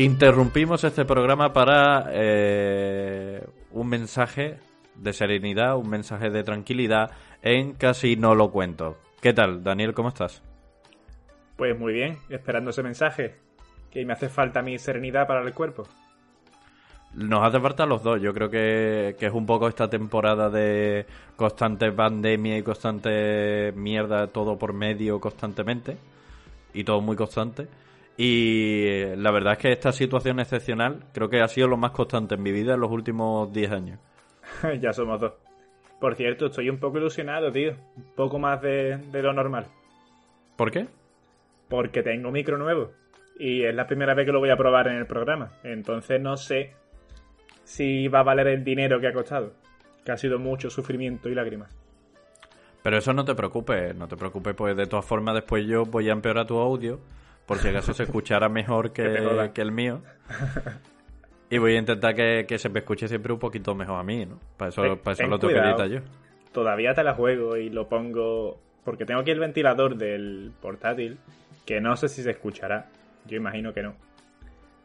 Interrumpimos este programa para eh, un mensaje de serenidad, un mensaje de tranquilidad en Casi no lo cuento. ¿Qué tal, Daniel? ¿Cómo estás? Pues muy bien, esperando ese mensaje. Que me hace falta mi serenidad para el cuerpo. Nos hace falta los dos. Yo creo que, que es un poco esta temporada de constante pandemia y constante mierda, todo por medio constantemente. Y todo muy constante. Y eh, la verdad es que esta situación excepcional creo que ha sido lo más constante en mi vida en los últimos 10 años. ya somos dos. Por cierto, estoy un poco ilusionado, tío. Un poco más de, de lo normal. ¿Por qué? Porque tengo micro nuevo. Y es la primera vez que lo voy a probar en el programa. Entonces no sé si va a valer el dinero que ha costado. Que ha sido mucho sufrimiento y lágrimas. Pero eso no te preocupes, no te preocupes, pues de todas formas después yo voy a empeorar tu audio por si acaso se escuchara mejor Que el mío. Y voy a intentar que, que se me escuche siempre un poquito mejor a mí, ¿no? Para eso, Ten- para eso lo tengo que editar yo. Todavía te la juego y lo pongo. Porque tengo aquí el ventilador del portátil. Que no sé si se escuchará. Yo imagino que no.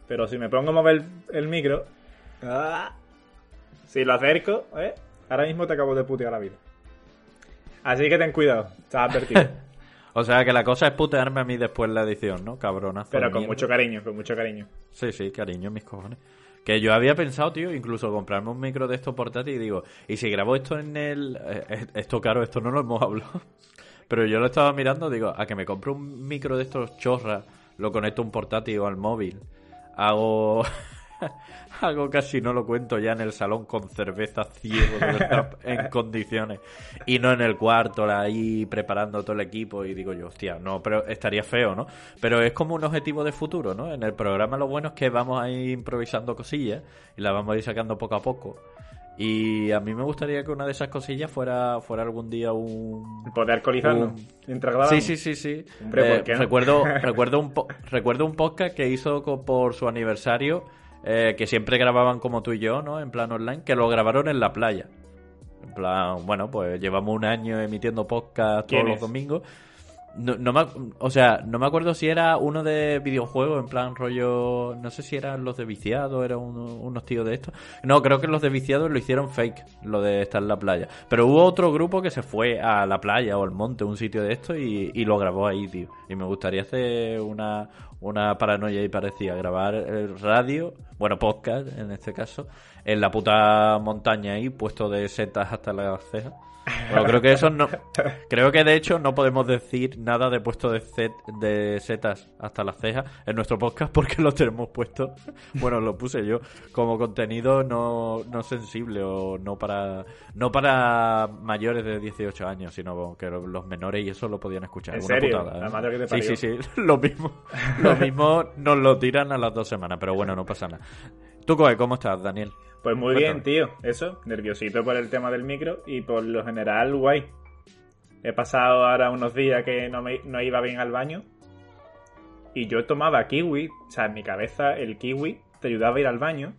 Pero si me pongo a mover el micro. ¡ah! Si lo acerco, ¿eh? Ahora mismo te acabo de putear la vida. Así que ten cuidado, estás advertido. O sea que la cosa es putearme a mí después la edición, ¿no? Cabronazo. Pero con mierda. mucho cariño, con mucho cariño. Sí, sí, cariño, mis cojones. Que yo había pensado, tío, incluso comprarme un micro de estos portátiles y digo, ¿y si grabo esto en el... eh, Esto, claro, esto no lo hemos hablado. Pero yo lo estaba mirando, digo, a que me compre un micro de estos chorras, lo conecto a un portátil o al móvil. Hago... Hago casi no lo cuento ya en el salón con cerveza ciego en condiciones. Y no en el cuarto, ahí preparando todo el equipo. Y digo yo, hostia, no, pero estaría feo, ¿no? Pero es como un objetivo de futuro, ¿no? En el programa lo bueno es que vamos a ir improvisando cosillas y las vamos a ir sacando poco a poco. Y a mí me gustaría que una de esas cosillas fuera, fuera algún día un, Poder alcoholizarnos Un- mientras. Sí, sí, sí, sí. Hombre, Eh, ¿por qué no? recuerdo, recuerdo, un po- recuerdo un podcast que hizo por su aniversario, eh, que siempre grababan como tú y yo, ¿no? En plan online, que lo grabaron en la playa. En plan, bueno, pues llevamos un año emitiendo podcast ¿Quién todos los es? No, no me, o sea, no me acuerdo si era uno de videojuegos, en plan rollo. No sé si eran los de viciados, eran uno- unos tíos de estos. No, creo que los de viciados lo hicieron fake, lo de estar en la playa. Pero hubo otro grupo que se fue a la playa o al monte, un sitio de esto, y, y lo grabó ahí, tío. Y me gustaría hacer una, una paranoia y parecía grabar el radio, bueno, podcast en este caso, en la puta montaña ahí, puesto de setas hasta las cejas. Bueno, creo que eso no. Creo que de hecho no podemos decir nada de puesto de, set, de setas hasta las cejas en nuestro podcast porque lo tenemos puesto. Bueno, lo puse yo como contenido no, no sensible o no para no para mayores de 18 años, sino que los menores y eso lo podían escuchar. ¿En serio? putada, ¿eh? La madre que te sí, sí, sí. Lo mismo, lo mismo nos lo tiran a las dos semanas, pero bueno, no pasa nada. Tú, Coe, ¿cómo estás, Daniel? Pues muy Cuéntame. bien, tío. Eso, nerviosito por el tema del micro y por lo general, guay. He pasado ahora unos días que no, me, no iba bien al baño. Y yo tomaba kiwi. O sea, en mi cabeza el kiwi te ayudaba a ir al baño.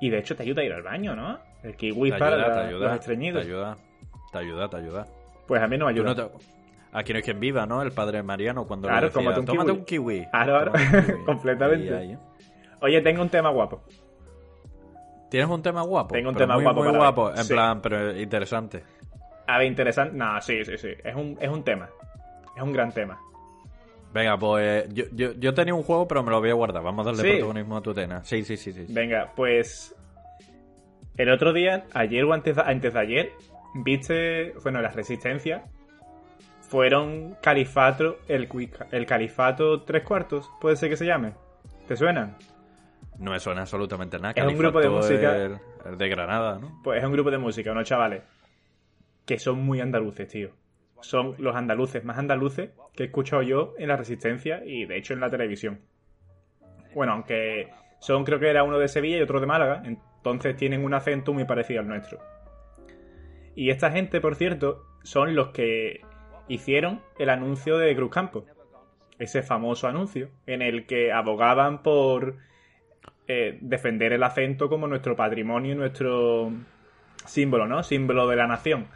Y de hecho te ayuda a ir al baño, ¿no? El kiwi Te para ayuda, te la- ayuda, los estreñidos. Te ayuda, te ayuda, te ayuda. Pues a mí no me ayuda. no te- Aquí no es quien viva, ¿no? El padre Mariano cuando Claro, le decía, un tómate kiwi". un kiwi. Claro, claro. tómate un kiwi". Completamente. Ahí, ahí. Oye, tengo un tema guapo. ¿Tienes un tema guapo? Tengo un Pero tema muy, guapo Muy para guapo, en Sí. plan, pero interesante. A ver, interesante. No, sí, sí, sí. Es un, es un tema. Es un gran tema. Venga, pues yo, yo, yo tenía un juego, pero me lo voy a guardar. Vamos a darle Sí. protagonismo a Tutena. Sí, sí, sí, sí. sí. Venga, pues. El otro día, ayer o antes, antes de ayer, viste. Bueno, las resistencias fueron califato. El, el califato tres cuartos, puede ser que se llame. ¿Te suenan? No me suena absolutamente nada. Es un grupo de música- el- el de Granada, ¿no? Pues es un grupo de música, unos chavales que son muy andaluces, tío. Son los andaluces más andaluces que he escuchado yo en la Resistencia y de hecho en la televisión. Bueno, aunque son, creo que era uno de Sevilla y otro de Málaga, entonces tienen un acento muy parecido al nuestro. Y esta gente, por cierto, son los que hicieron el anuncio de Cruz Campo. Ese famoso anuncio en el que abogaban por eh, defender el acento como nuestro patrimonio y nuestro símbolo, ¿no? Símbolo de la nación.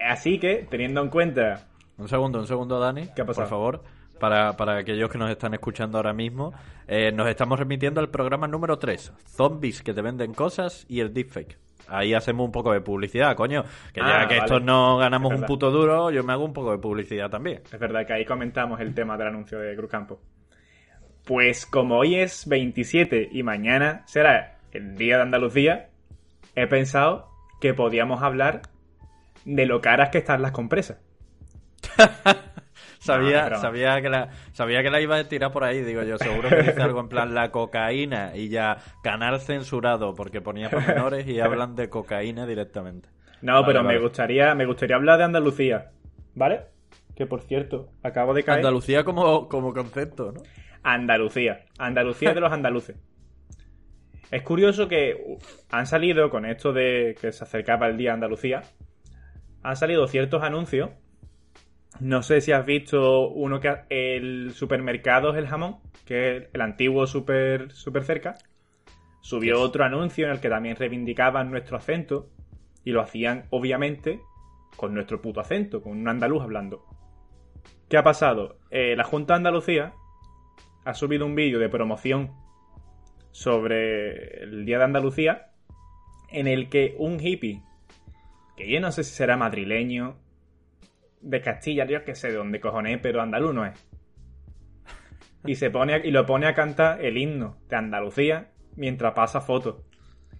Así que, teniendo en cuenta Un segundo, un segundo, Dani. ¿Qué ha pasado? Por favor. Para, para aquellos que nos están escuchando ahora mismo, eh, nos estamos remitiendo al programa número 3, Zombies que te venden cosas y el deepfake. Ahí hacemos un poco de publicidad, coño. Que ya Ah, que vale. estos no ganamos un puto duro, yo me hago un poco de publicidad también. Es verdad que ahí comentamos el tema del anuncio de Cruz Campo. Pues como hoy es 27 y mañana será el Día de Andalucía, he pensado que podíamos hablar de lo caras que están las compresas. Sabía, No, sabía, que la, sabía que la iba a tirar por ahí, digo yo. Seguro que dice algo en plan la cocaína y ya canal censurado porque ponía por menores y hablan de cocaína directamente. No, Vale, pero vale. me gustaría me gustaría hablar de Andalucía, ¿vale? Que por cierto, acabo de caer. Andalucía como, como concepto, ¿no? Andalucía. Andalucía de los andaluces. Es curioso que han salido, con esto de que se acercaba el día Andalucía, han salido ciertos anuncios. No sé si has visto uno que ha- el supermercado es el jamón, que es el antiguo super, super cerca. Subió otro anuncio en el que también reivindicaban nuestro acento y lo hacían, obviamente, con nuestro puto acento, con un andaluz hablando. ¿Qué ha pasado? Eh, la Junta de Andalucía ha subido un vídeo de promoción sobre el Día de Andalucía en el que un hippie, que yo no sé si será madrileño, de Castilla, yo que sé de dónde cojones, pero andaluz no es. Y se pone y lo pone a cantar el himno de Andalucía mientras pasa fotos.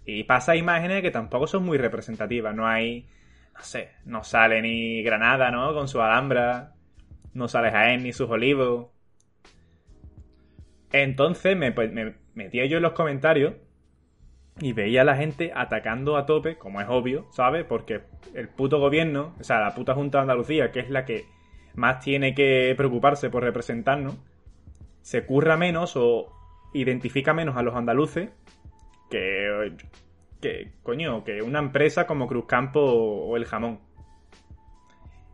Y pasa imágenes que tampoco son muy representativas. No hay, no sé, no sale ni Granada, ¿no? Con su alhambra. No sale Jaén ni sus olivos. Entonces me, pues, me metía yo en los comentarios y veía a la gente atacando a tope, como es obvio, ¿sabes? Porque el puto gobierno, o sea, la puta Junta de Andalucía, que es la que más tiene que preocuparse por representarnos, se curra menos o identifica menos a los andaluces que, que coño, que una empresa como Cruzcampo o El Jamón.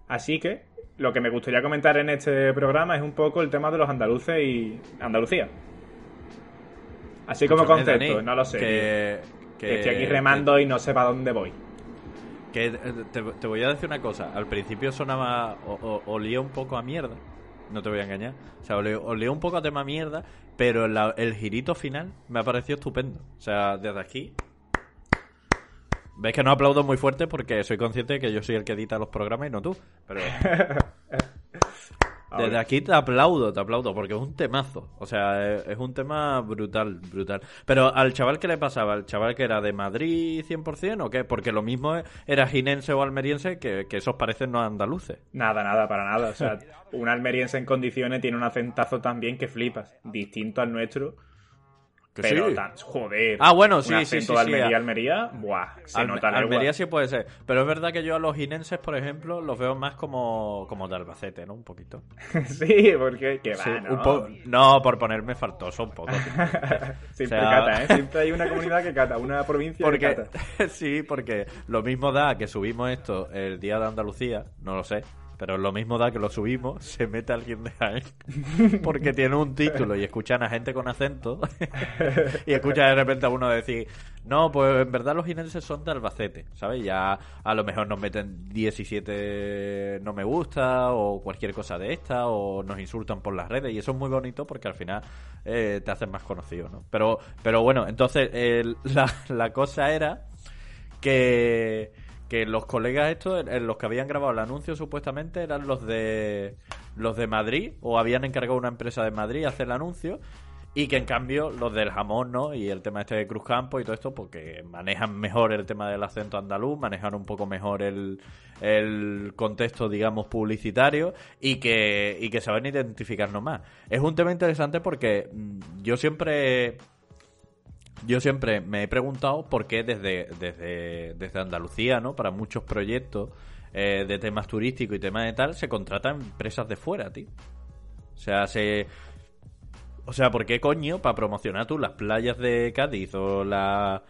Así que lo que me gustaría comentar en este programa es un poco el tema de los andaluces y Andalucía. Así como Escúchame, concepto, Dani, no lo sé. Que, Que estoy aquí remando y no sé para dónde voy. Que eh, te, te voy a decir una cosa. Al principio sonaba. O, o- olía un poco a mierda. No te voy a engañar. O sea, olía, olía un poco a tema mierda. Pero la- el girito final me ha parecido estupendo. O sea, desde aquí. Ves que no aplaudo muy fuerte porque soy consciente de que yo soy el que edita los programas y no tú. Pero. Desde aquí te aplaudo, te aplaudo, porque es un temazo. O sea, es, es un tema brutal, brutal. Pero al chaval, ¿qué le pasaba? ¿Al chaval que era de Madrid 100% o qué? Porque lo mismo era jinense o almeriense, que, que esos parecen no andaluces. Nada, nada, para nada. O sea, un almeriense en condiciones tiene un acentazo también que flipas. Distinto al nuestro. Que pero sí. tan, joder. Ah, bueno, sí, un sí, sí, sí, Almería, Almería, buah, se Alme- nota. Almería sí puede ser. Pero es verdad que yo a los jinenses, por ejemplo, los veo más como, como de Albacete, ¿no? Un poquito. sí, porque que va, ¿no? un po- no, por ponerme faltoso un poco. Siempre O sea- cata, ¿eh? Siempre hay una comunidad que cata, una provincia que cata. sí, porque lo mismo da que subimos esto el día de Andalucía, no lo sé, pero lo mismo da que lo subimos, se mete alguien de Jaén, porque tiene un título y escuchan a gente con acento, y escucha de repente a uno decir, no, pues en verdad los jinenses son de Albacete, ¿sabes? Ya a lo mejor nos meten 17 no me gusta, o cualquier cosa de esta, o nos insultan por las redes, y eso es muy bonito porque al final eh, te hacen más conocido, ¿no? Pero, pero bueno, entonces la, la cosa era que, que los colegas estos, los que habían grabado el anuncio supuestamente, eran los de los de Madrid o habían encargado una empresa de Madrid a hacer el anuncio y que en cambio los del jamón, ¿no? Y el tema este de Cruz Campo y todo esto, porque manejan mejor el tema del acento andaluz, manejan un poco mejor el, el contexto, digamos, publicitario y que, y que saben identificarnos más. Es un tema interesante porque mm, yo siempre yo siempre me he preguntado por qué desde, desde, desde Andalucía, ¿no? Para muchos proyectos eh, de temas turísticos y temas de tal, se contratan empresas de fuera, tío. O sea, se... O sea, ¿por qué coño para promocionar tú las playas de Cádiz o la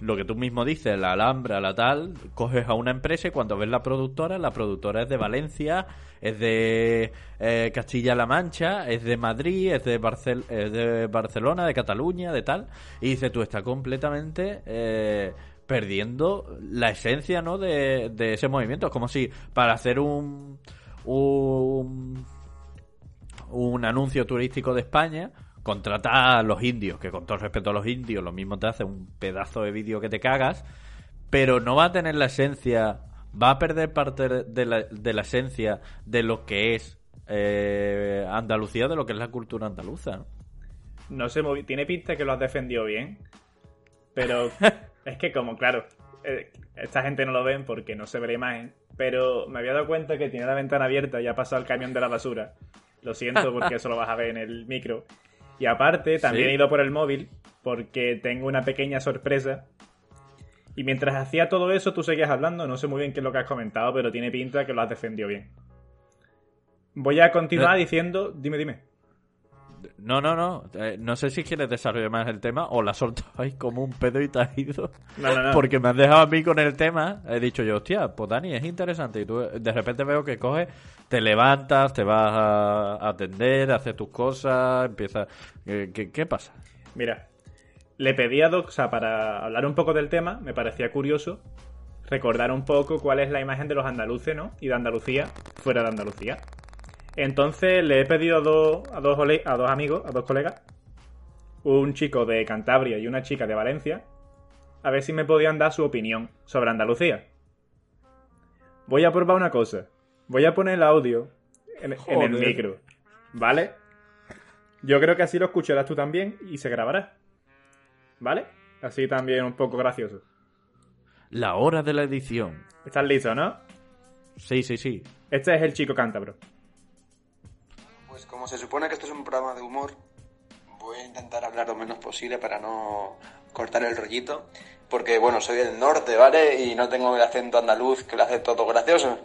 lo que tú mismo dices, la Alhambra, la tal, coges a una empresa y cuando ves la productora, la productora es de Valencia, es de eh, Castilla-La Mancha, es de Madrid, es de, Barcel es de Barcelona, de Cataluña, de tal, y dices tú, está completamente eh, perdiendo la esencia ¿no? de, de ese movimiento. Es como si para hacer un, un, un anuncio turístico de España contrata a los indios, que con todo respeto a los indios, lo mismo te hace un pedazo de vídeo que te cagas, pero no va a tener la esencia, va a perder parte de la, de la esencia de lo que es eh, Andalucía, de lo que es la cultura andaluza. No sé, tiene pinta que lo has defendido bien, pero es que como, claro, eh, esta gente no lo ven porque no se ve la imagen, pero me había dado cuenta que tiene la ventana abierta y ha pasado el camión de la basura. Lo siento porque eso lo vas a ver en el micro. Y aparte, también he ido por el móvil porque tengo una pequeña sorpresa. Y mientras hacía todo eso, tú seguías hablando. No sé muy bien qué es lo que has comentado, pero tiene pinta que lo has defendido bien. Voy a continuar diciendo. Dime, dime. No, no, no. Eh, no sé si quieres desarrollar más el tema o la soltabais como un pedo y te has ido. No, no, no. Porque me has dejado a mí con el tema. He dicho yo, hostia, pues Dani, es interesante. Y tú de repente veo que coges, te levantas, te vas a atender, haces tus cosas, empiezas. ¿Qué, pasa? Mira, le pedí a Doxa para hablar un poco del tema, me parecía curioso recordar un poco cuál es la imagen de los andaluces, ¿no? Y de Andalucía fuera de Andalucía. Entonces le he pedido a dos, a dos, a dos amigos, a dos colegas, un chico de Cantabria y una chica de Valencia, a ver si me podían dar su opinión sobre Andalucía. Voy a probar una cosa. Voy a poner el audio en, en el micro, ¿vale? Yo creo que así lo escucharás tú también y se grabará. ¿Vale? Así también un poco gracioso. La hora de la edición. ¿Estás listo, no? Sí, sí, sí. Este es el chico cántabro. Pues como se supone que esto es un programa de humor, voy a intentar hablar lo menos posible para no cortar el rollito. Porque, bueno, soy del norte, ¿vale? Y no tengo el acento andaluz que lo hace todo gracioso.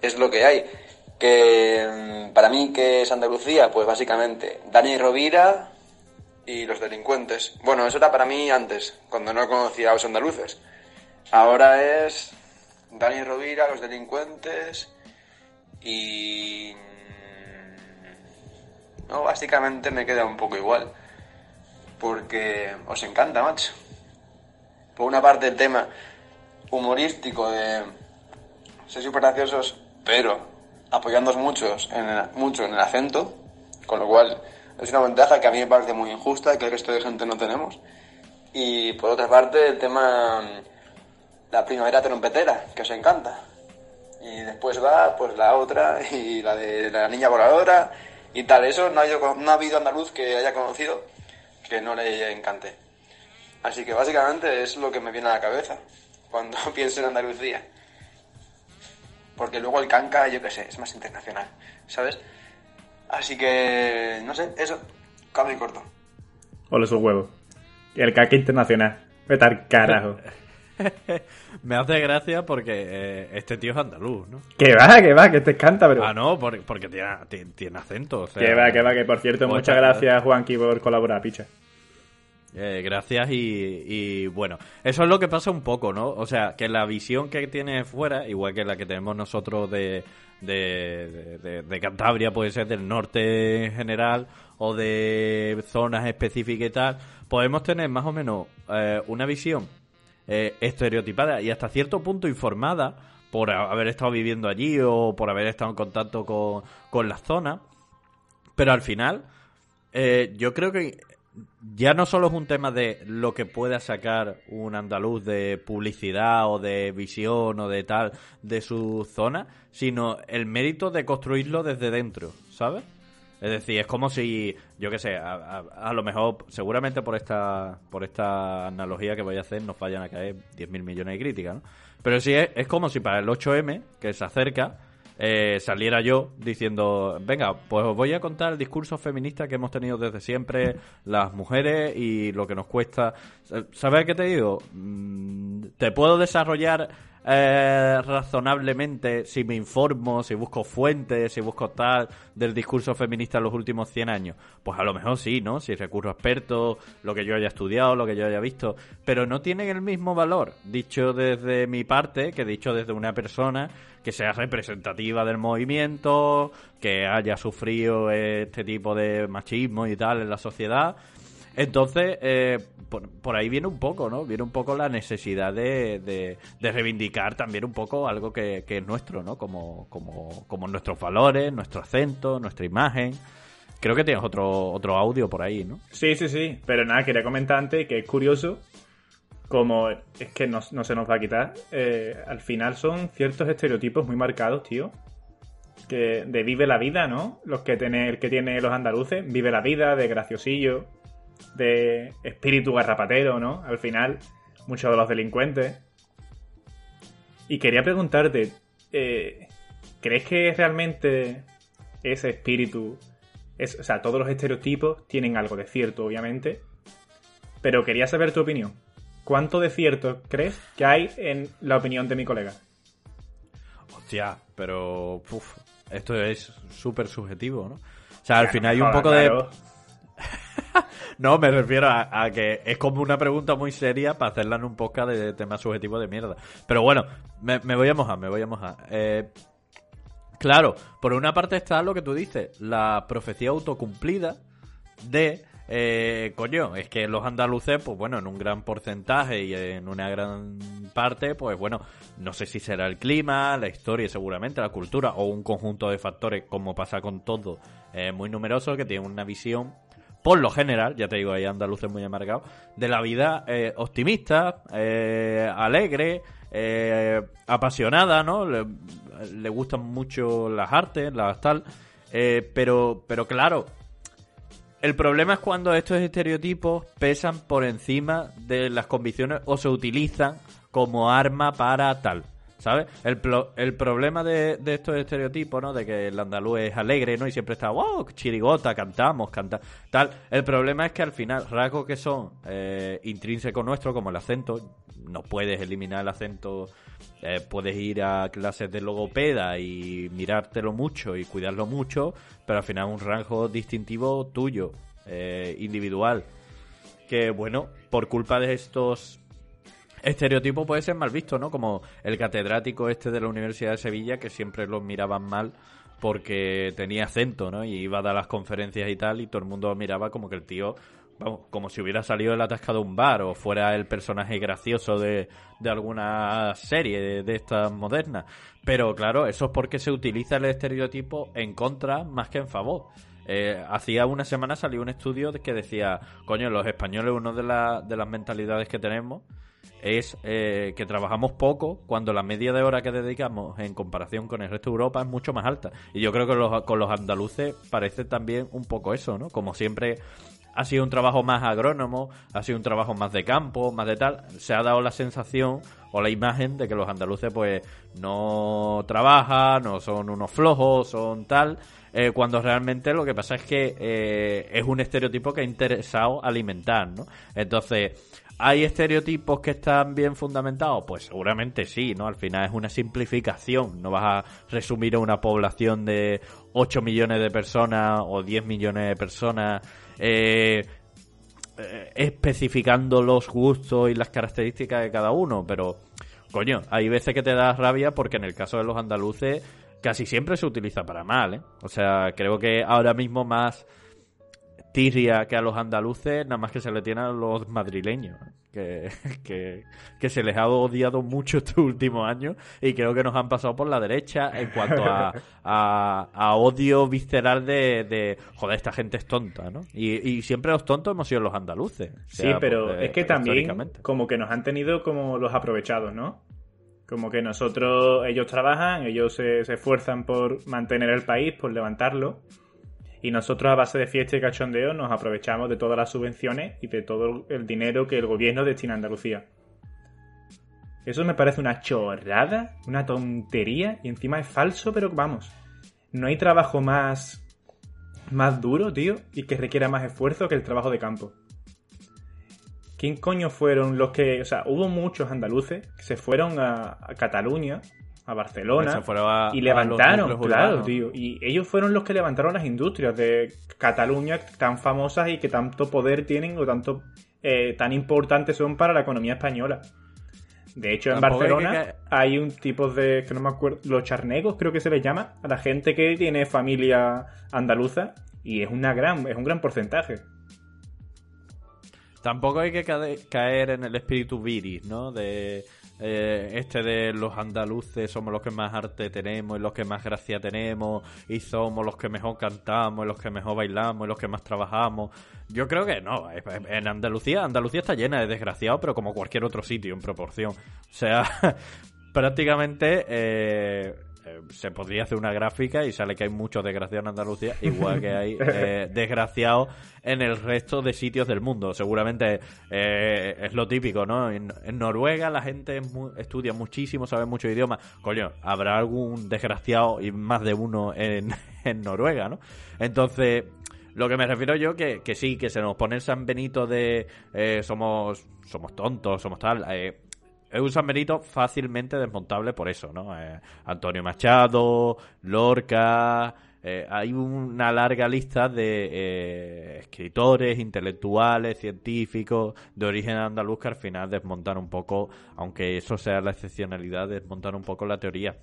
Es lo que hay. Que mm, para mí, que es Andalucía? Pues básicamente, Dani Rovira y los delincuentes. Bueno, eso era para mí antes, cuando no conocía a los andaluces. Ahora es Dani Rovira, los delincuentes y no, básicamente me queda un poco igual. Porque os encanta, macho. Por una parte el tema humorístico de ser súper pero apoyándonos muchos en el, mucho en el acento, con lo cual es una ventaja que a mí me parece muy injusta que el resto de gente no tenemos. Y por otra parte el tema la primavera trompetera, que os encanta. Y después va pues la otra y la de la niña voladora y tal. Eso no ha, habido, no ha habido andaluz que haya conocido que no le encante. Así que básicamente es lo que me viene a la cabeza cuando pienso en Andalucía. Porque luego el canca, yo qué sé, es más internacional, ¿sabes? Así que, no sé, eso, cambio y corto. Hola, su huevo. Y el canca internacional. Vete al carajo. Me hace gracia porque eh, este tío es andaluz, ¿no? Que va, que va, que te encanta, bro. Ah, no, porque, porque tiene, tiene, acento. O sea, que va, que va, que por cierto, muchas gracias, Juanqui, por colaborar, picha. Eh, gracias y, bueno, eso es lo que pasa un poco, ¿no? O sea, que la visión que tiene fuera, igual que la que tenemos nosotros de, de, de, de Cantabria, puede ser del norte en general o de zonas específicas y tal, podemos tener más o menos eh, una visión eh, estereotipada y hasta cierto punto informada por haber estado viviendo allí o por haber estado en contacto con, con la zona. Pero al final, eh, yo creo que ya no solo es un tema de lo que pueda sacar un andaluz de publicidad o de visión o de tal de su zona, sino el mérito de construirlo desde dentro, ¿sabes? Es decir, es como si, yo qué sé, a, lo mejor, seguramente por esta por esta analogía que voy a hacer nos vayan a caer 10.000 millones de críticas, ¿no? Pero sí, es, es como si para el 8M, que se acerca, eh, saliera yo diciendo, venga, pues os voy a contar el discurso feminista que hemos tenido desde siempre las mujeres y lo que nos cuesta. ¿Sabes qué te digo? Mm, te puedo desarrollar eh, razonablemente si me informo, si busco fuentes, si busco tal del discurso feminista en los últimos 100 años? Pues a lo mejor sí, ¿no? Si recurro a expertos, lo que yo haya estudiado, lo que yo haya visto, pero no tienen el mismo valor, dicho desde mi parte, que dicho desde una persona que sea representativa del movimiento, que haya sufrido este tipo de machismo y tal en la sociedad entonces, eh, por, ahí viene un poco, ¿no? Viene un poco la necesidad de, reivindicar también un poco algo que, es nuestro, ¿no? Como, nuestros valores, nuestro acento, nuestra imagen. Creo que tienes otro, otro audio por ahí, ¿no? Sí, sí, sí. Pero nada, quería comentar antes que es curioso como es que no, se nos va a quitar. Eh, al final son ciertos estereotipos muy marcados, tío. Que de vive la vida, ¿no? Los que tiene, el que tiene los andaluces, vive la vida, de graciosillo, de espíritu garrapatero, ¿no? Al final, muchos de los delincuentes. Y quería preguntarte, eh, ¿crees que realmente ese espíritu, es, o sea, todos los estereotipos tienen algo de cierto, obviamente, pero quería saber tu opinión. ¿Cuánto de cierto crees que hay en la opinión de mi colega? Hostia, pero esto es súper subjetivo, ¿no? O sea, al final hay un poco de no, me refiero a, que es como una pregunta muy seria para hacerla en un podcast de tema subjetivo de mierda. Pero bueno, me, voy a mojar, me voy a mojar. Eh, claro, por una parte está lo que tú dices, la profecía autocumplida de eh, coño, es que los andaluces, pues bueno, en un gran porcentaje y en una gran parte, pues bueno, no sé si será el clima, la historia, seguramente, la cultura o un conjunto de factores, como pasa con todo, eh, muy numerosos, que tienen una visión por lo general, ya te digo, hay andaluces muy amargados, de la vida eh, optimista, eh, alegre, eh, apasionada, ¿no? Le, gustan mucho las artes, las tal. pero, pero claro, el problema es cuando estos estereotipos pesan por encima de las convicciones o se utilizan como arma para tal. ¿Sabes? El, el problema de, estos estereotipos, ¿no? De que el andaluz es alegre, ¿no? Y siempre está, wow, chirigota, cantamos, canta, tal. El problema es que al final, rasgos que son eh, intrínsecos nuestros, como el acento, no puedes eliminar el acento, eh, puedes ir a clases de logopeda y mirártelo mucho y cuidarlo mucho, pero al final un rasgo distintivo tuyo, eh, individual. Que bueno, por culpa de estos estereotipo puede ser mal visto, ¿no? Como el catedrático este de la Universidad de Sevilla que siempre lo miraban mal porque tenía acento, ¿no? Y iba a dar las conferencias y tal y todo el mundo miraba como que el tío, vamos, como si hubiera salido del atascado de un bar o fuera el personaje gracioso de, de alguna serie de, estas modernas. Pero claro, eso es porque se utiliza el estereotipo en contra más que en favor. Eh, hacía una semana salió un estudio que decía, coño, los españoles, una de, de las mentalidades que tenemos es eh, que trabajamos poco cuando la media de hora que dedicamos en comparación con el resto de Europa es mucho más alta. Y yo creo que con los andaluces parece también un poco eso, ¿no? Como siempre ha sido un trabajo más agrónomo, ha sido un trabajo más de campo, más de tal, se ha dado la sensación o la imagen de que los andaluces pues no trabajan, no son unos flojos, son tal, eh, cuando realmente lo que pasa es que eh, es un estereotipo que ha interesado alimentar, ¿no? Entonces, ¿Hay estereotipos que están bien fundamentados? Pues seguramente sí, ¿no? Al final es una simplificación. No vas a resumir a una población de 8 millones de personas o 10 millones de personas eh, eh, especificando los gustos y las características de cada uno. Pero, coño, hay veces que te da rabia porque en el caso de los andaluces casi siempre se utiliza para mal, ¿eh? O sea, creo que ahora mismo más tirria que a los andaluces, nada más que se le tiene a los madrileños. Que, que, que se les ha odiado mucho estos últimos años y creo que nos han pasado por la derecha en cuanto a, a, a odio visceral de, de, joder, esta gente es tonta, ¿no? Y, y siempre los tontos hemos sido los andaluces. o Sí, pero porque- es que también históricamente. como que nos han tenido como los aprovechados, ¿no? Como que nosotros, ellos trabajan, ellos se, se esfuerzan por mantener el país, por levantarlo. Y nosotros a base de fiesta y cachondeo nos aprovechamos de todas las subvenciones y de todo el dinero que el gobierno destina a Andalucía. Eso me parece una chorrada, una tontería y encima es falso, pero vamos. No hay trabajo más más duro, tío, y que requiera más esfuerzo que el trabajo de campo. ¿Quién coño fueron los que.? O sea, hubo muchos andaluces que se fueron a, a Cataluña, a Barcelona, Se fueron a- y levantaron, claro, tío. Y ellos fueron los que levantaron las industrias de Cataluña tan famosas y que tanto poder tienen o tanto eh, tan importantes son para la economía española. De hecho, en Barcelona que hay un tipo de, que no me acuerdo, los charnegos creo que se les llama, a la gente que tiene familia andaluza y es una gran, es un gran porcentaje. Tampoco hay que caer en el espíritu viris, ¿no? De eh, este de los andaluces somos los que más arte tenemos los que más gracia tenemos y somos los que mejor cantamos los que mejor bailamos y los que más trabajamos. Yo creo que no. En Andalucía, Andalucía está llena de desgraciados, pero como cualquier otro sitio en proporción. O sea, prácticamente eh, eh, se podría hacer una gráfica y sale que hay muchos desgraciados en Andalucía, igual que hay eh, desgraciados en el resto de sitios del mundo. Seguramente eh, es lo típico, ¿no? En, en Noruega la gente es estudia muchísimo, sabe muchos idiomas. Coño, habrá algún desgraciado y más de uno en, en Noruega, ¿no? Entonces, lo que me refiero yo que, que sí, que se nos pone el San Benito de eh, somos, somos tontos, somos tal. eh, es un San Benito fácilmente desmontable por eso, ¿no? Eh, Antonio Machado, Lorca. eh, hay una larga lista de eh, escritores, intelectuales, científicos de origen andaluz que al final desmontan un poco, aunque eso sea la excepcionalidad, desmontan un poco la teoría.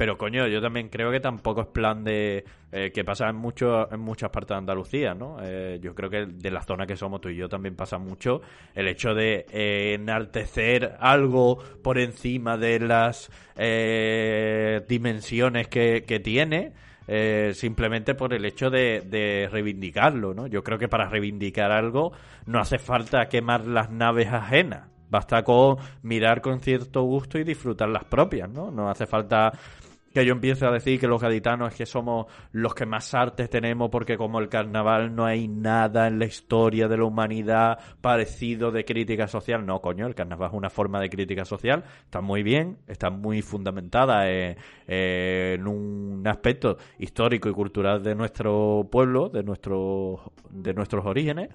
Pero coño, yo también creo que tampoco es plan de eh, que pasa en mucho, en muchas partes de Andalucía, ¿no? Eh, yo creo que de la zona que somos tú y yo también pasa mucho el hecho de eh, enaltecer algo por encima de las eh, dimensiones que, que tiene. simplemente por el hecho de, de reivindicarlo, ¿no? Yo creo que para reivindicar algo no hace falta quemar las naves ajenas. Basta con mirar con cierto gusto y disfrutar las propias, ¿no? No hace falta que yo empiece a decir que los gaditanos es que somos los que más artes tenemos porque como el carnaval no hay nada en la historia de la humanidad parecido de crítica social. No, coño, el carnaval es una forma de crítica social, está muy bien, está muy fundamentada eh, eh, en un aspecto histórico y cultural de nuestro pueblo, de, nuestro, de nuestros orígenes.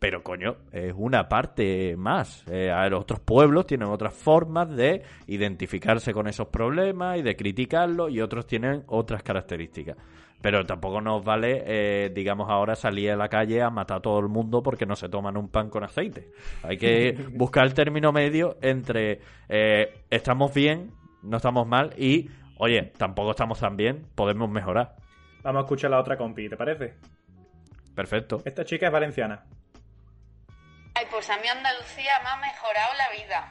Pero coño, es una parte más. Eh, a ver, otros pueblos tienen otras formas de identificarse con esos problemas y de criticarlos y otros tienen otras características. Pero tampoco nos vale, eh, digamos, ahora salir a la calle a matar a todo el mundo porque no se toman un pan con aceite. Hay que buscar el término medio entre eh, estamos bien, no estamos mal y, oye, tampoco estamos tan bien, podemos mejorar. Vamos a escuchar la otra compi, ¿te parece? Perfecto. Esta chica es valenciana. Pues a mí Andalucía me ha mejorado la vida.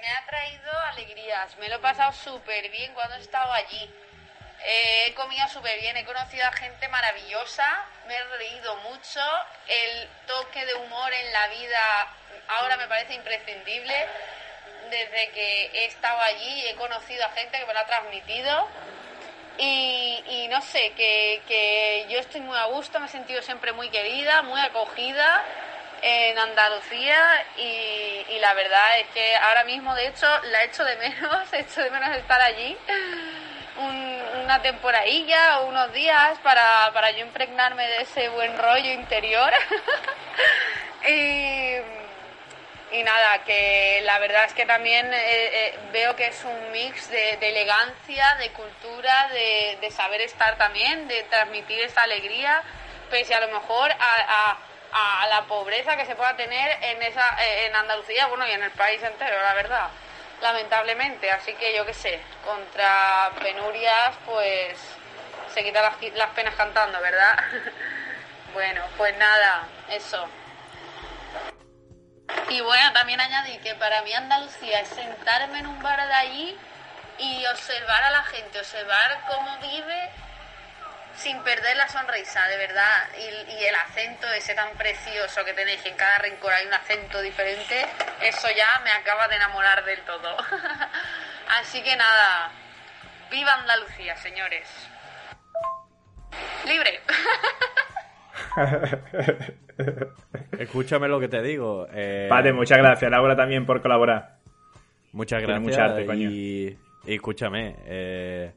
Me ha traído alegrías. Me lo he pasado súper bien cuando he estado allí. Eh, he comido súper bien, he conocido a gente maravillosa, me he reído mucho. El toque de humor en la vida ahora me parece imprescindible. Desde que he estado allí he conocido a gente que me lo ha transmitido. Y, no sé, que yo estoy muy a gusto, me he sentido siempre muy querida, muy acogida en Andalucía y, la verdad es que ahora mismo de hecho la echo de menos, echo de menos estar allí un- una temporadilla o unos días para, para yo impregnarme de ese buen rollo interior. Y, y nada, que la verdad es que también eh, eh, veo que es un mix de, elegancia, de cultura, de, saber estar también, de transmitir esta alegría, pese a lo mejor a- a la pobreza que se pueda tener en, esa, eh, en Andalucía, bueno, y en el país entero, la verdad, lamentablemente. Así que yo qué sé, contra penurias, pues se quitan las, las penas cantando, ¿verdad? Bueno, pues nada, eso. Y bueno, también añadí que para mí Andalucía es sentarme en un bar de allí y observar a la gente, observar cómo vive sin perder la sonrisa, de verdad. Y, y el acento ese tan precioso que tenéis, que en cada rincón hay un acento diferente, eso ya me acaba de enamorar del todo. Así que nada, viva Andalucía, señores. Libre. Escúchame lo que te digo. Eh, muchas gracias, Laura, también por colaborar. Muchas gracias. mucha arte, coño. y, y escúchame, eh,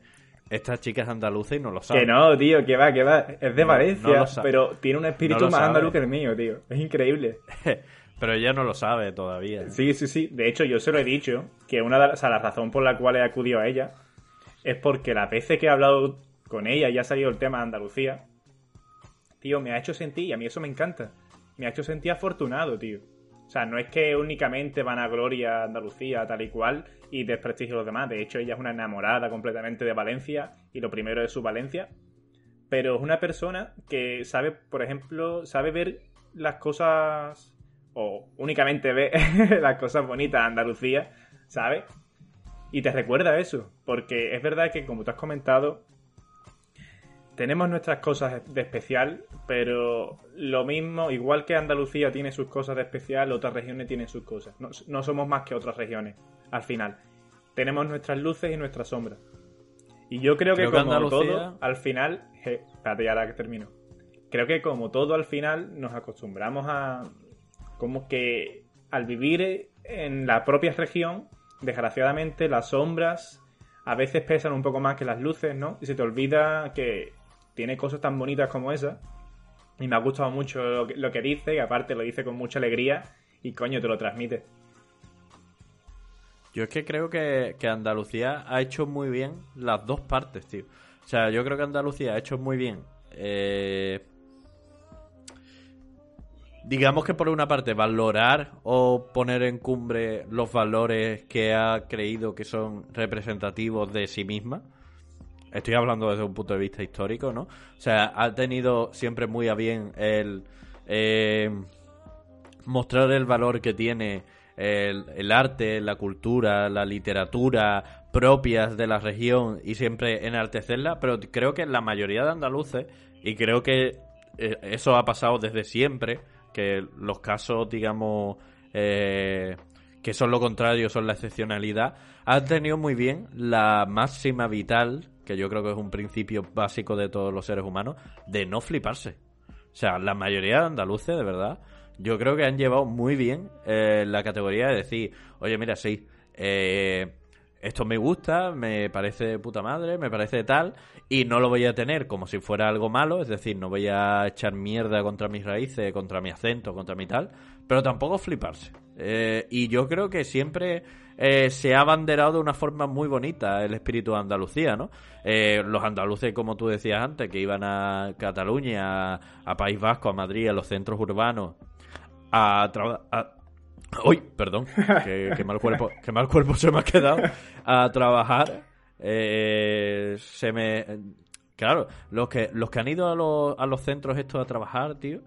esta chica es andaluza y no lo sabe. Que no, tío, que va, que va. Es de No, Valencia, no pero tiene un espíritu No más sabe. andaluz que el mío, tío. Es increíble. Pero ella no lo sabe todavía. Sí, sí, sí. De hecho, yo se lo he dicho, que una de las, o sea, la razón por la cual he acudido a ella es porque las veces que he hablado con ella y ha salido el tema de Andalucía, tío, me ha hecho sentir, y a mí eso me encanta, me ha hecho sentir afortunado, tío. O sea, no es que únicamente van a gloria Andalucía, tal y cual, y desprestigio a los demás. De hecho, ella es una enamorada completamente de Valencia, y lo primero es su Valencia. Pero es una persona que sabe, por ejemplo, sabe ver las cosas, o únicamente ve las cosas bonitas de Andalucía, ¿sabes? Y te recuerda eso, porque es verdad que, como tú has comentado, tenemos nuestras cosas de especial, pero lo mismo, igual que Andalucía tiene sus cosas de especial, otras regiones tienen sus cosas. No, no somos más que otras regiones, al final. Tenemos nuestras luces y nuestras sombras. Y yo creo que Creo que como Andalucía- todo, al final... je, espérate, ya ahora que termino. Creo que como todo, al final, nos acostumbramos a... Como que al vivir en la propia región, desgraciadamente, las sombras a veces pesan un poco más que las luces, ¿no? Y se te olvida que tiene cosas tan bonitas como esa. Y me ha gustado mucho lo que, dice, que aparte lo dice con mucha alegría y coño, te lo transmite. Yo es que creo que, que Andalucía ha hecho muy bien las dos partes, tío. O sea, yo creo que Andalucía ha hecho muy bien. eh, digamos que por una parte, valorar o poner en cumbre los valores que ha creído que son representativos de sí misma. Estoy hablando desde un punto de vista histórico, ¿no? O sea, ha tenido siempre muy a bien el eh, mostrar el valor que tiene el, arte, la cultura, la literatura propias de la región y siempre enaltecerla, pero creo que la mayoría de andaluces, y creo que eh, eso ha pasado desde siempre, que los casos, digamos, eh, que son lo contrario, son la excepcionalidad, han tenido muy bien la máxima vital, que yo creo que es un principio básico de todos los seres humanos, de no fliparse. O sea, la mayoría de andaluces, de verdad, yo creo que han llevado muy bien eh, la categoría de decir, oye, mira, sí, eh, esto me gusta, me parece de puta madre, me parece tal, y no lo voy a tener como si fuera algo malo, es decir, no voy a echar mierda contra mis raíces, contra mi acento, contra mi tal, pero tampoco fliparse. Eh, y yo creo que siempre eh, se ha abanderado de una forma muy bonita el espíritu de Andalucía, ¿no? Eh, los andaluces, como tú decías antes, que iban a Cataluña, a, a País Vasco, a Madrid, a los centros urbanos, a, a- Uy, perdón, que, que mal cuerpo, que mal cuerpo se me ha quedado a trabajar. eh, se me, claro, los que los que han ido a los, a los centros estos a trabajar, tío,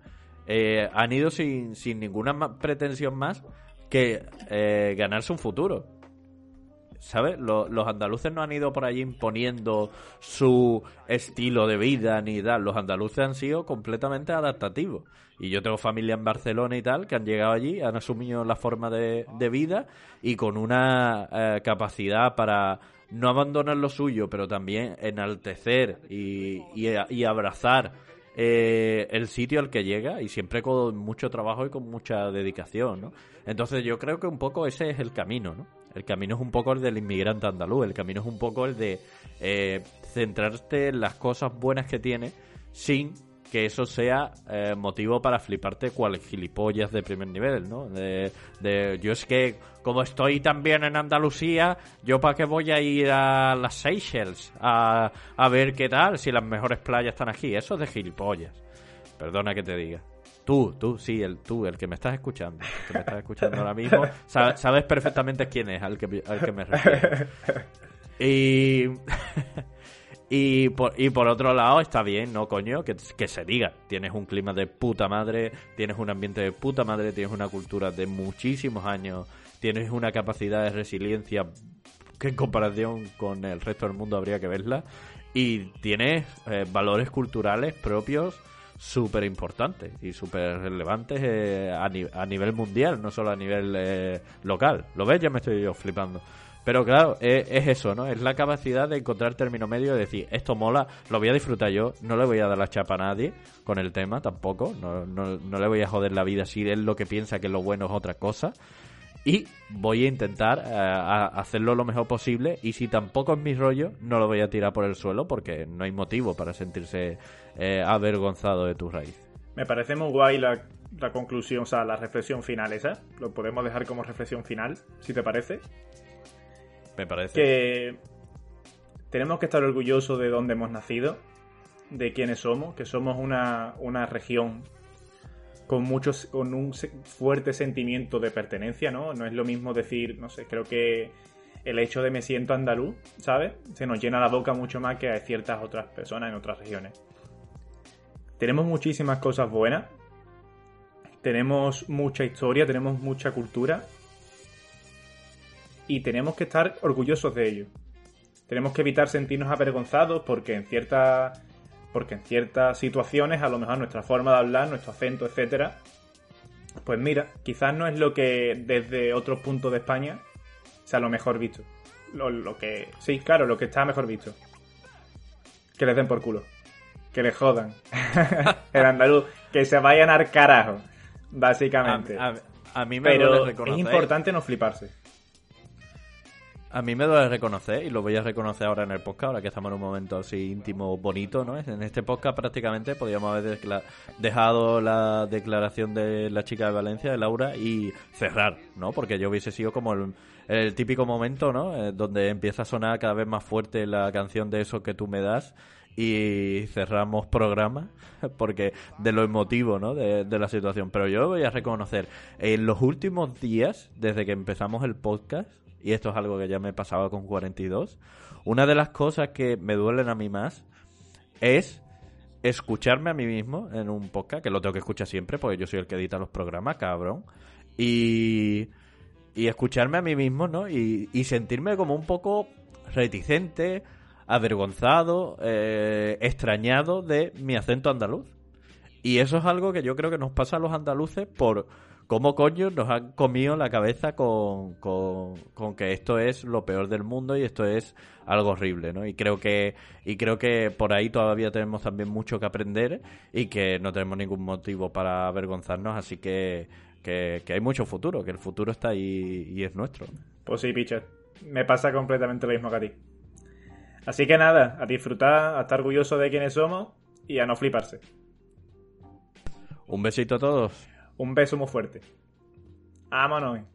eh, han ido sin, sin ninguna pretensión más que eh, ganarse un futuro. ¿Sabes? Lo- los andaluces no han ido por allí imponiendo su estilo de vida ni tal. Los andaluces han sido completamente adaptativos. Y yo tengo familia en Barcelona y tal que han llegado allí, han asumido la forma de, de vida y con una eh, capacidad para no abandonar lo suyo, pero también enaltecer y, y abrazar eh, el sitio al que llega y siempre con mucho trabajo y con mucha dedicación, ¿no? Entonces yo creo que un poco ese es el camino, ¿no? El camino es un poco el del inmigrante andaluz, el camino es un poco el de eh, centrarte en las cosas buenas que tiene sin que eso sea eh, motivo para fliparte cual gilipollas de primer nivel, ¿no? De, de- yo es que como estoy también en Andalucía, yo para qué voy a ir a las Seychelles a, a ver qué tal si las mejores playas están aquí, eso es de gilipollas. Perdona que te diga. Tú, tú, sí, el tú, el que me estás escuchando, el que me estás escuchando ahora mismo, sa- sabes perfectamente quién es al que, al que me refiero. Y, Y por, y por otro lado, está bien, ¿no, coño? Que, se diga. Tienes un clima de puta madre, tienes un ambiente de puta madre, tienes una cultura de muchísimos años, tienes una capacidad de resiliencia que en comparación con el resto del mundo habría que verla. Y tienes eh, valores culturales propios súper importantes y súper relevantes eh, a, ni- a nivel mundial, no solo a nivel eh, local. ¿Lo ves? Ya me estoy flipando. Pero claro, es, es eso, ¿no? Es la capacidad de encontrar término medio y decir, esto mola, lo voy a disfrutar yo, no le voy a dar la chapa a nadie con el tema tampoco, no, no, no le voy a joder la vida si él lo que piensa que lo bueno es otra cosa. Y voy a intentar eh, hacerlo lo mejor posible. Y si tampoco es mi rollo, no lo voy a tirar por el suelo porque no hay motivo para sentirse eh, avergonzado de tu raíz. Me parece muy guay la, la conclusión, o sea, la reflexión final esa. Lo podemos dejar como reflexión final, si te parece. Me parece. Que tenemos que estar orgullosos de dónde hemos nacido, de quiénes somos, que somos una, una región con muchos con un fuerte sentimiento de pertenencia, ¿no? No es lo mismo decir, no sé, creo que el hecho de me siento andaluz, ¿sabes? Se nos llena la boca mucho más que a ciertas otras personas en otras regiones. Tenemos muchísimas cosas buenas. Tenemos mucha historia, tenemos mucha cultura. Y tenemos que estar orgullosos de ello. Tenemos que evitar sentirnos avergonzados porque en ciertas porque en ciertas situaciones a lo mejor nuestra forma de hablar, nuestro acento, etcétera, pues mira, quizás no es lo que desde otros puntos de España sea lo mejor visto. Lo, lo que sí, claro, lo que está mejor visto. Que les den por culo. Que les jodan. El andaluz. Que se vayan al carajo. Básicamente. A, a- a mí me Pero es importante no fliparse. A mí me duele reconocer, y lo voy a reconocer ahora en el podcast, ahora que estamos en un momento así íntimo, bonito, ¿no? En este podcast prácticamente podríamos haber dejado la declaración de la chica de Valencia, de Laura, y cerrar, ¿no? Porque yo hubiese sido como el, el típico momento, ¿no? Eh, donde empieza a sonar cada vez más fuerte la canción de eso que tú me das y cerramos programa porque de lo emotivo ¿no? de, de la situación pero yo voy a reconocer en los últimos días desde que empezamos el podcast y esto es algo que ya me pasaba con 42 una de las cosas que me duelen a mí más es escucharme a mí mismo en un podcast que lo tengo que escuchar siempre porque yo soy el que edita los programas cabrón y y escucharme a mí mismo, ¿no? Y, y sentirme como un poco reticente, avergonzado, eh, extrañado de mi acento andaluz. Y eso es algo que yo creo que nos pasa a los andaluces por cómo coño nos han comido la cabeza con, con, con que esto es lo peor del mundo y esto es algo horrible, ¿no? Y creo que y creo que por ahí todavía tenemos también mucho que aprender y que no tenemos ningún motivo para avergonzarnos, así que, que, que hay mucho futuro, que el futuro está ahí y es nuestro. Pues sí, Pitcher. Me pasa completamente lo mismo que a ti. Así que nada, a disfrutar, a estar orgulloso de quiénes somos y a no fliparse. Un besito a todos. Un beso muy fuerte. Vámonos.